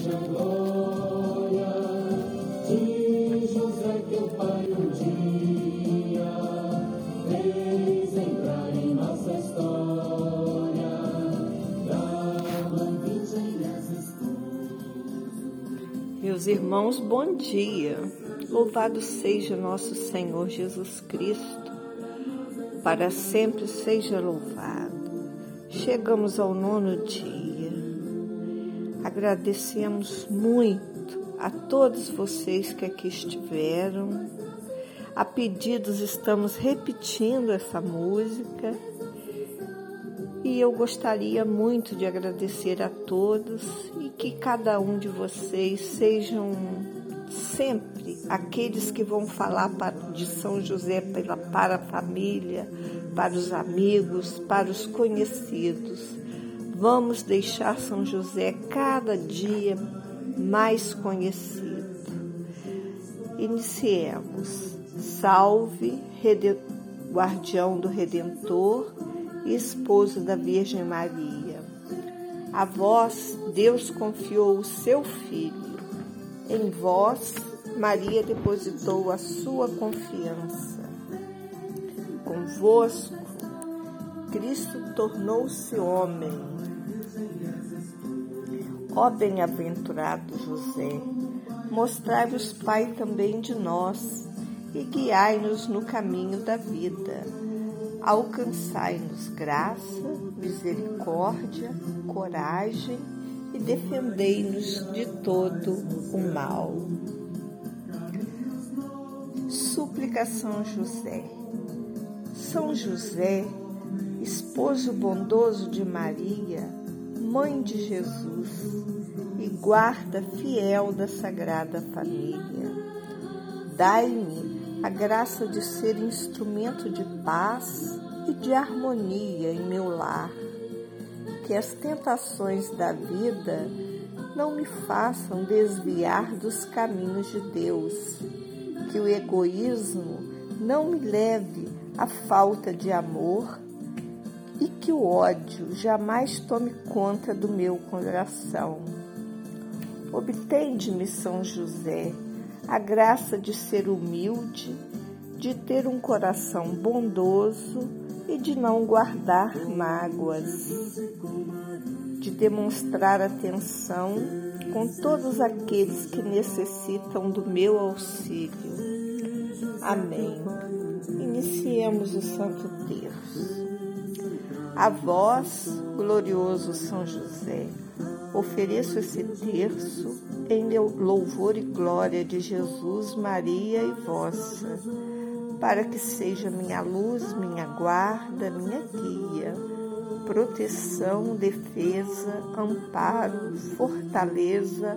seja glória José, pai um dia entrar em nossa história. Meus irmãos, bom dia. Louvado seja nosso Senhor Jesus Cristo. Para sempre seja louvado. Chegamos ao nono dia. Agradecemos muito a todos vocês que aqui estiveram. A pedidos estamos repetindo essa música. E eu gostaria muito de agradecer a todos e que cada um de vocês sejam sempre aqueles que vão falar de São José para a família, para os amigos, para os conhecidos. Vamos deixar São José cada dia mais conhecido. Iniciemos. Salve, guardião do Redentor e esposo da Virgem Maria. A vós Deus confiou o seu Filho. Em vós Maria depositou a sua confiança. Convosco, Cristo tornou-se homem. Ó bem-aventurado José, mostrai-vos Pai também de nós e guiai-nos no caminho da vida. Alcançai-nos graça, misericórdia, coragem e defendei-nos de todo o mal. Súplica São José. São José, esposo bondoso de Maria, mãe de Jesus e guarda fiel da Sagrada Família, dai-me a graça de ser instrumento de paz e de harmonia em meu lar. Que as tentações da vida não me façam desviar dos caminhos de Deus que o egoísmo não me leve à falta de amor e que o ódio jamais tome conta do meu coração. Obtende-me, São José, a graça de ser humilde, de ter um coração bondoso e de não guardar mágoas, de demonstrar atenção com todos aqueles que necessitam do meu auxílio. Amém. Iniciemos o Santo Terço. A vós, glorioso São José, ofereço esse terço em louvor e glória de Jesus, Maria e vossa, para que seja minha luz, minha guarda, minha guia proteção, defesa, amparo, fortaleza,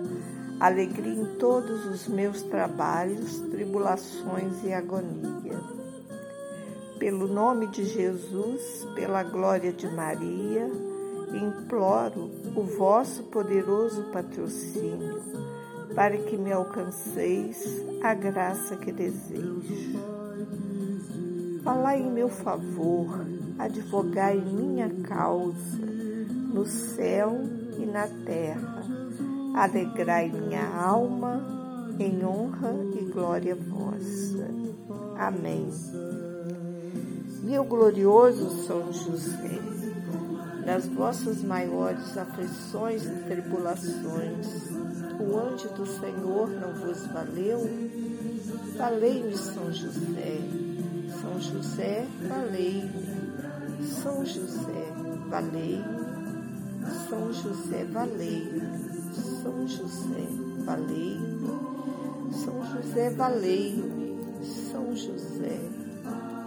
alegria em todos os meus trabalhos, tribulações e agonia. Pelo nome de Jesus, pela glória de Maria, imploro o vosso poderoso patrocínio, para que me alcanceis a graça que desejo. Falai em meu favor, advogai minha causa no céu e na terra. Alegrai minha alma em honra e glória vossa. Amém. Meu glorioso São José, nas vossas maiores aflições e tribulações, o anjo do Senhor não vos valeu? Valei-me, São José. São José, valei-me. São José, valei-me. São José, valei-me. São José, valei-me. São José, valei-me. São José,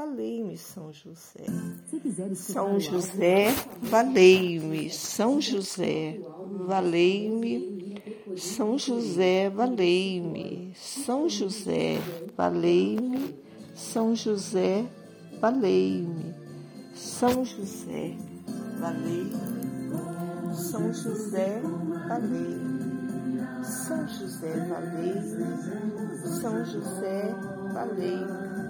Valei-me, São José. São José, valei-me. São José, valei-me. São José, valei-me. São José, valei-me. São José, valei-me. São José, valei-me. São José, valei-me. São José, valei-me. São José, valei-me.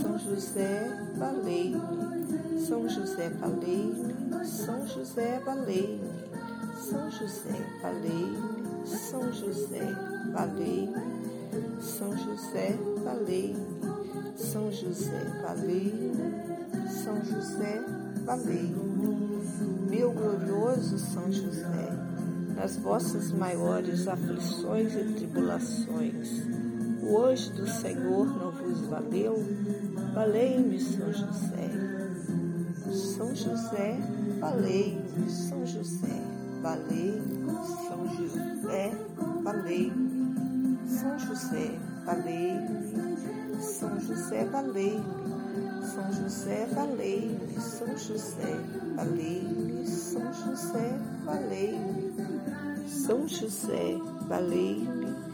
São José, valei-me. São José, valei-me. São José, valei-me. São José, valei-me. São José, valei-me. São José, valei-me. São José, valei-me. São José, valei-me. Meu glorioso São José, nas vossas maiores aflições e tribulações, o anjo do Senhor não vos valeu? Valei-me, São José. São José, valei-me, São José, valei-me, São José, valei-me, São José, valei-me, São José, valei-me. São José, valei-me, São José, valei-me, São José, valei-me, São José, valei-me,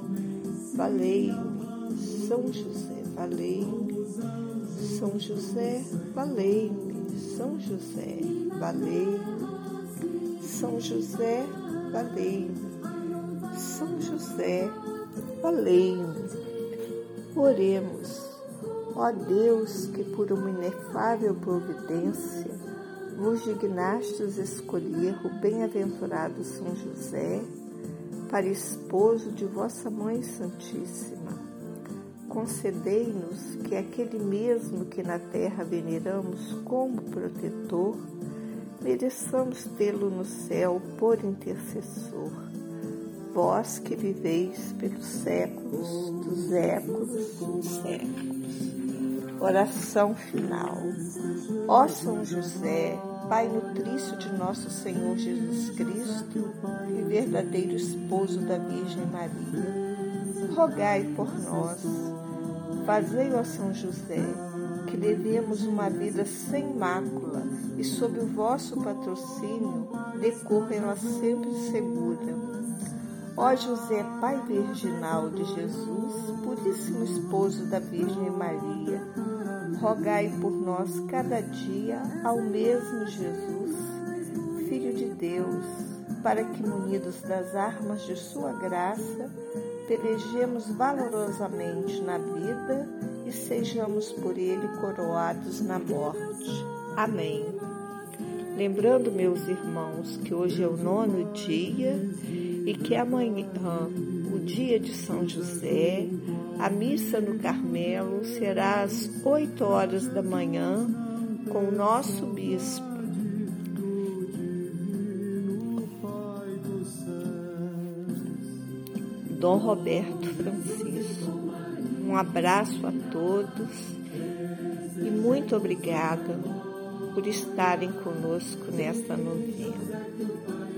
valei-me, São José, valei-me, São José, valei-me, São José, valei-me, São José, valei-me, São José, valei-me. Oremos. Ó Deus, que por uma inefável providência vos dignastes escolher o bem-aventurado São José para esposo de vossa Mãe Santíssima, concedei-nos que aquele mesmo que na terra veneramos como protetor, mereçamos tê-lo no céu por intercessor. Vós que viveis pelos séculos dos séculos dos séculos. Oração final. Ó São José, Pai nutrício de nosso Senhor Jesus Cristo e verdadeiro esposo da Virgem Maria, rogai por nós. Fazei, ó São José, que levemos uma vida sem mácula e sob o vosso patrocínio decorra ela sempre segura. Ó José, Pai virginal de Jesus, puríssimo esposo da Virgem Maria, rogai por nós cada dia ao mesmo Jesus, Filho de Deus, para que, munidos das armas de Sua graça, pelejemos valorosamente na vida e sejamos por Ele coroados na morte. Amém. Lembrando, meus irmãos, que hoje é o nono dia e que amanhã, o dia de São José, a missa no Carmelo será às 8 horas da manhã com o nosso bispo. Dom Roberto Francisco. Um abraço a todos e muito obrigada por estarem conosco nesta novena.